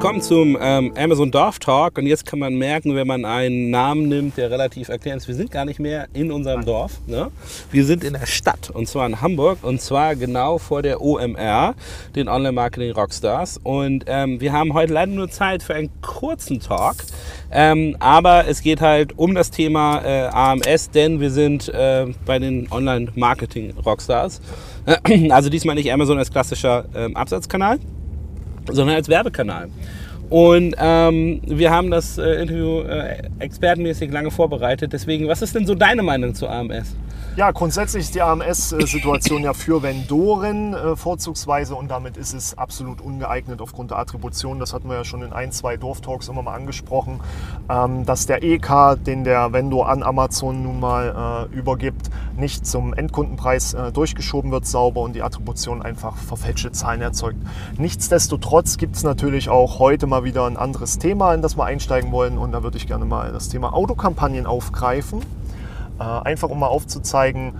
willkommen zum ähm, Amazon Dorf Talk. Und jetzt kann man merken, wenn man einen Namen nimmt, der relativ erklärend ist, wir sind gar nicht mehr in unserem Dorf. Ne? Wir sind in der Stadt und zwar in Hamburg und zwar genau vor der OMR, den Online Marketing Rockstars. Und ähm, wir haben heute leider nur Zeit für einen kurzen Talk. Ähm, aber es geht halt um das Thema äh, AMS, denn wir sind äh, bei den Online Marketing Rockstars. Also diesmal nicht Amazon als klassischer ähm, Absatzkanal, sondern als Werbekanal. Und ähm, wir haben das äh, Interview äh, expertenmäßig lange vorbereitet. Deswegen, was ist denn so deine Meinung zu AMS? Ja, grundsätzlich ist die AMS-Situation ja für Vendoren äh, vorzugsweise und damit ist es absolut ungeeignet aufgrund der Attribution. Das hatten wir ja schon in ein, zwei Dorftalks immer mal angesprochen, ähm, dass der EK, den der Vendor an Amazon nun mal äh, übergibt, nicht zum Endkundenpreis äh, durchgeschoben wird sauber und die Attribution einfach verfälschte Zahlen erzeugt. Nichtsdestotrotz gibt es natürlich auch heute mal wieder ein anderes Thema, in das wir einsteigen wollen und da würde ich gerne mal das Thema Autokampagnen aufgreifen. Äh, einfach um mal aufzuzeigen,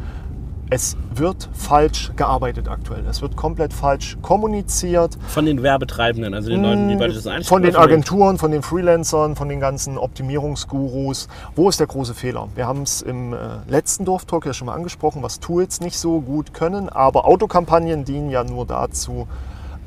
es wird falsch gearbeitet aktuell. Es wird komplett falsch kommuniziert. Von den Werbetreibenden, also den Leuten, die bei das einstellen. Von den Agenturen, von den Freelancern, von den ganzen Optimierungsgurus. Wo ist der große Fehler? Wir haben es im äh, letzten Dorftalk ja schon mal angesprochen, was Tools nicht so gut können, aber Autokampagnen dienen ja nur dazu,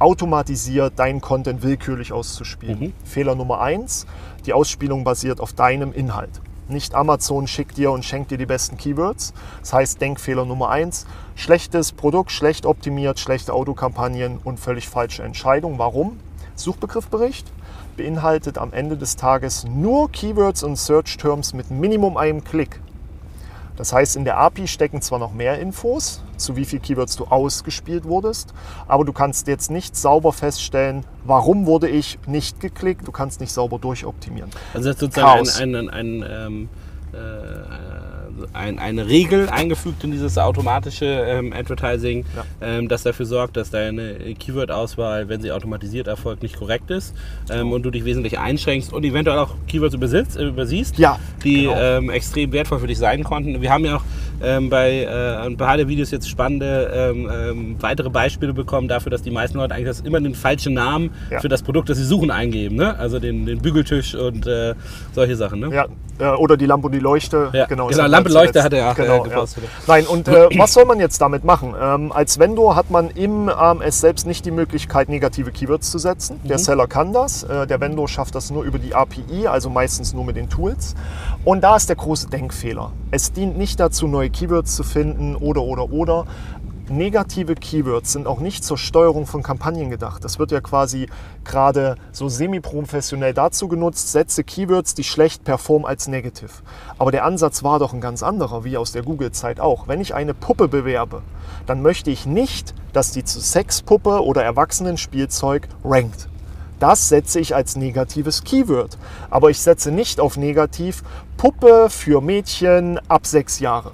automatisiert deinen Content willkürlich auszuspielen. Mhm. Fehler Nummer eins, die Ausspielung basiert auf deinem Inhalt. Nicht Amazon schickt dir und schenkt dir die besten Keywords. Das heißt, Denkfehler Nummer eins: schlechtes Produkt, schlecht optimiert, schlechte Autokampagnen und völlig falsche Entscheidungen. Warum? Suchbegriffbericht beinhaltet am Ende des Tages nur Keywords und Search Terms mit Minimum einem Klick. Das heißt, in der API stecken zwar noch mehr Infos, zu wie viel Keywords du ausgespielt wurdest, aber du kannst jetzt nicht sauber feststellen, warum wurde ich nicht geklickt. Du kannst nicht sauber durchoptimieren. Also das ist sozusagen Chaos. ein, ein, ein, ein ähm, äh, ein, eine Regel eingefügt in dieses automatische ähm, Advertising, ja. ähm, das dafür sorgt, dass deine Keyword-Auswahl, wenn sie automatisiert erfolgt, nicht korrekt ist ähm, und du dich wesentlich einschränkst und eventuell auch Keywords übersitzt, äh, übersiehst, ja, die genau. Ähm, extrem wertvoll für dich sein konnten. Wir haben ja auch ähm, bei äh, ein paar der Videos jetzt spannende ähm, weitere Beispiele bekommen dafür, dass die meisten Leute eigentlich das immer den falschen Namen ja. für das Produkt, das sie suchen, eingeben. Ne? Also den, den Bügeltisch und äh, solche Sachen. Ne? Ja, äh, oder die Lampe und die Leuchte. Ja, genau, genau Lampe und Leuchte hat er auch genau, gepostet. Ja. Nein, und äh, was soll man jetzt damit machen? Ähm, als Vendor hat man im AMS selbst nicht die Möglichkeit, negative Keywords zu setzen. Der mhm. Seller kann das. Äh, der Vendor schafft das nur über die API, also meistens nur mit den Tools. Und da ist der große Denkfehler. Es dient nicht dazu, neue Keywords zu finden oder, oder, oder, negative Keywords sind auch nicht zur Steuerung von Kampagnen gedacht. Das wird ja quasi gerade so semi-professionell dazu genutzt, setze Keywords, die schlecht performen, als negative. Aber der Ansatz war doch ein ganz anderer, wie aus der Google-Zeit auch. Wenn ich eine Puppe bewerbe, dann möchte ich nicht, dass die zu Sexpuppe oder Erwachsenenspielzeug rankt. Das setze ich als negatives Keyword. Aber ich setze nicht auf negativ Puppe für Mädchen ab sechs Jahre.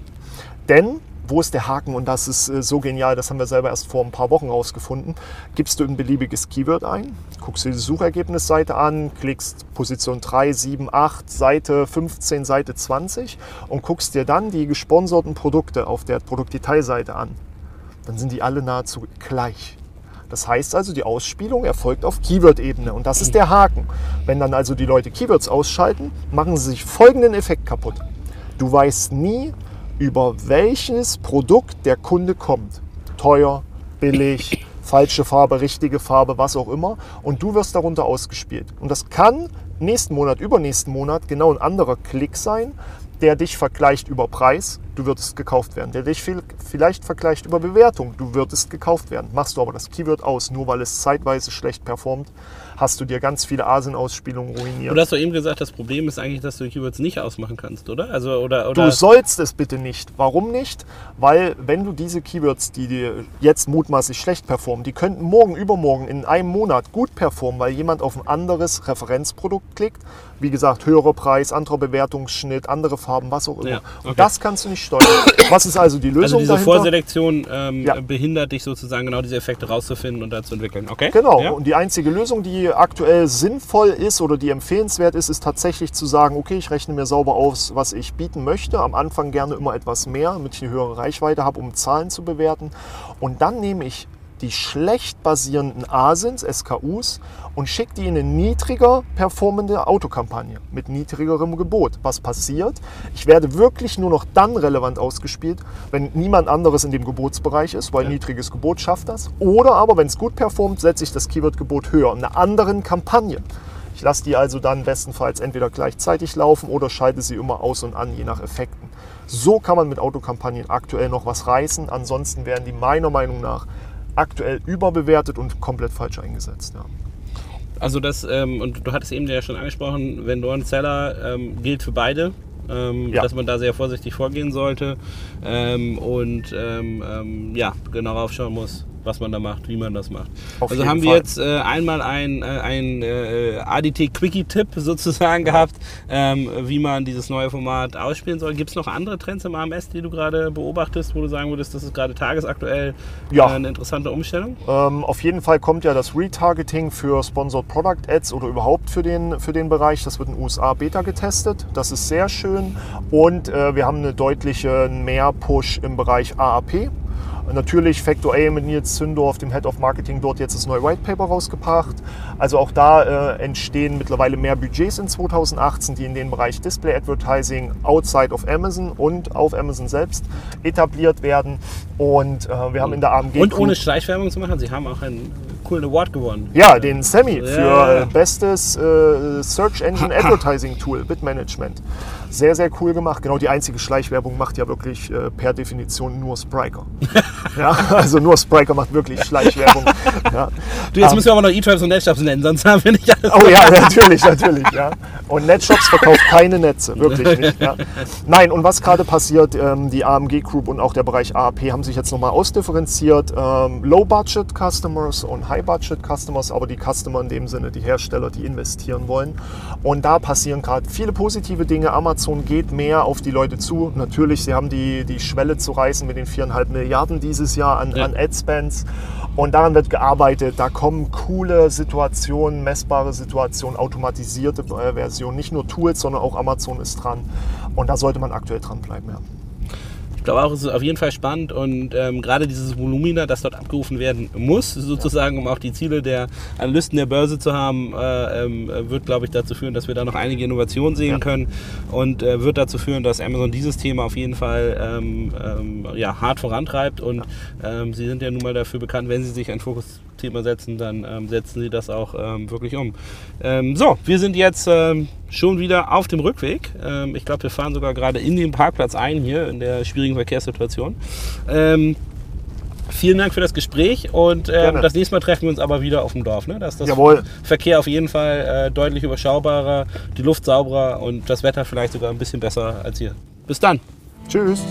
Denn wo ist der Haken? Und das ist äh, so genial, das haben wir selber erst vor ein paar Wochen rausgefunden. Gibst du ein beliebiges Keyword ein, guckst dir die Suchergebnisseite an, klickst Position 3, 7, 8, Seite 15, Seite 20 und guckst dir dann die gesponserten Produkte auf der Produktdetailseite an. Dann sind die alle nahezu gleich. Das heißt also, die Ausspielung erfolgt auf Keyword-Ebene und das ist der Haken. Wenn dann also die Leute Keywords ausschalten, machen sie sich folgenden Effekt kaputt. Du weißt nie, über welches Produkt der Kunde kommt. Teuer, billig, falsche Farbe, richtige Farbe, was auch immer. Und du wirst darunter ausgespielt. Und das kann nächsten Monat, übernächsten Monat genau ein anderer Klick sein, der dich vergleicht über Preis, du würdest gekauft werden. Der dich vielleicht vergleicht über Bewertung, du würdest gekauft werden. Machst du aber das Keyword aus, nur weil es zeitweise schlecht performt, hast du dir ganz viele Asien-Ausspielungen ruiniert. Du hast doch eben gesagt, das Problem ist eigentlich, dass du Keywords nicht ausmachen kannst, oder? Also, oder, oder du sollst es bitte nicht. Warum nicht? Weil wenn du diese Keywords, die dir jetzt mutmaßlich schlecht performen, die könnten morgen, übermorgen, in einem Monat gut performen, weil jemand auf ein anderes Referenzprodukt klickt. Wie gesagt, höherer Preis, anderer Bewertungsschnitt, andere Farben, was auch immer. Ja, okay. Und das kannst du nicht steuern. Was ist also die Lösung Also diese dahinter? Vorselektion ähm, ja. behindert dich sozusagen genau diese Effekte rauszufinden und da zu entwickeln. Okay? Genau. Ja. Und die einzige Lösung, die aktuell sinnvoll ist oder die empfehlenswert ist, ist tatsächlich zu sagen, okay, ich rechne mir sauber aus, was ich bieten möchte. Am Anfang gerne immer etwas mehr, damit ich eine höhere Reichweite habe, um Zahlen zu bewerten. Und dann nehme ich die schlecht basierenden ASINs, SKUs, und schicke die in eine niedriger performende Autokampagne mit niedrigerem Gebot. Was passiert? Ich werde wirklich nur noch dann relevant ausgespielt, wenn niemand anderes in dem Gebotsbereich ist, weil ja. niedriges Gebot schafft das. Oder aber, wenn es gut performt, setze ich das Keyword-Gebot höher in einer anderen Kampagne. Ich lasse die also dann bestenfalls entweder gleichzeitig laufen oder schalte sie immer aus und an, je nach Effekten. So kann man mit Autokampagnen aktuell noch was reißen. Ansonsten werden die meiner Meinung nach aktuell überbewertet und komplett falsch eingesetzt. Ja. Also das, ähm, und du hattest eben ja schon angesprochen, Vendor Seller ähm, gilt für beide. Ähm, ja. dass man da sehr vorsichtig vorgehen sollte ähm, und ähm, ähm, ja, genau raufschauen muss, was man da macht, wie man das macht. Auf also haben wir jetzt äh, einmal ein, äh, ein äh, ADT Quickie-Tipp sozusagen ja. gehabt, ähm, wie man dieses neue Format ausspielen soll. Gibt es noch andere Trends im AMS, die du gerade beobachtest, wo du sagen würdest, das ist gerade tagesaktuell ja. äh, eine interessante Umstellung? Ähm, auf jeden Fall kommt ja das Retargeting für Sponsored Product Ads oder überhaupt für den, für den Bereich. Das wird in den USA Beta getestet. Das ist sehr schön. Und äh, wir haben eine deutliche Mehr-Push im Bereich AAP. Natürlich Factor A mit Nils Zündorf, dem Head of Marketing, dort jetzt das neue White Paper rausgebracht. Also auch da äh, entstehen mittlerweile mehr Budgets in 2018, die in den Bereich Display Advertising outside of Amazon und auf Amazon selbst etabliert werden. Und äh, wir haben in der AMG. Und ohne Schleichwerbung zu machen, Sie haben auch einen coolen Award gewonnen. Ja, den Sammy für ja. bestes äh, Search Engine Advertising Tool, Bitmanagement. Sehr, sehr cool gemacht. Genau, die einzige Schleichwerbung macht ja wirklich äh, per Definition nur Spriker. ja, also nur Spriker macht wirklich Schleichwerbung. ja. Du, jetzt um, müssen wir aber noch E-Tribes und Netshops nennen, sonst haben wir nicht alles. Oh ja, natürlich, natürlich. Ja. Und Netshops verkauft keine Netze, wirklich nicht. Ja. Nein, und was gerade passiert, ähm, die AMG Group und auch der Bereich AAP haben sich jetzt nochmal ausdifferenziert. Ähm, Low-Budget-Customers und High-Budget-Customers, aber die Customer in dem Sinne, die Hersteller, die investieren wollen. Und da passieren gerade viele positive Dinge. Amazon geht mehr auf die Leute zu. Natürlich, sie haben die, die Schwelle zu reißen mit den viereinhalb Milliarden dieses Jahr an, ja. an Adspends. Und daran wird gearbeitet. Da kommen coole Situationen, messbare Situationen, automatisierte äh, Versionen. Nicht nur Tools, sondern auch Amazon ist dran. Und da sollte man aktuell dranbleiben. Ja. Ich glaube auch, es ist auf jeden Fall spannend und ähm, gerade dieses Volumina, das dort abgerufen werden muss, sozusagen, um auch die Ziele der Analysten der Börse zu haben, äh, ähm, wird, glaube ich, dazu führen, dass wir da noch einige Innovationen sehen ja. können und äh, wird dazu führen, dass Amazon dieses Thema auf jeden Fall ähm, ähm ja, hart vorantreibt und ähm, sie sind ja nun mal dafür bekannt, wenn sie sich einen Fokus Thema setzen, dann ähm, setzen sie das auch ähm, wirklich um. So, wir sind jetzt schon wieder auf dem Rückweg. Ich glaube, wir fahren sogar gerade in den Parkplatz ein hier in der schwierigen Verkehrssituation. Ähm, vielen Dank für das Gespräch und ähm, das nächste Mal treffen wir uns aber wieder auf dem Dorf. Ne? Da ist das Jawohl. Verkehr auf jeden Fall äh, deutlich überschaubarer, die Luft sauberer und das Wetter vielleicht sogar ein bisschen besser als hier. Bis dann. Tschüss.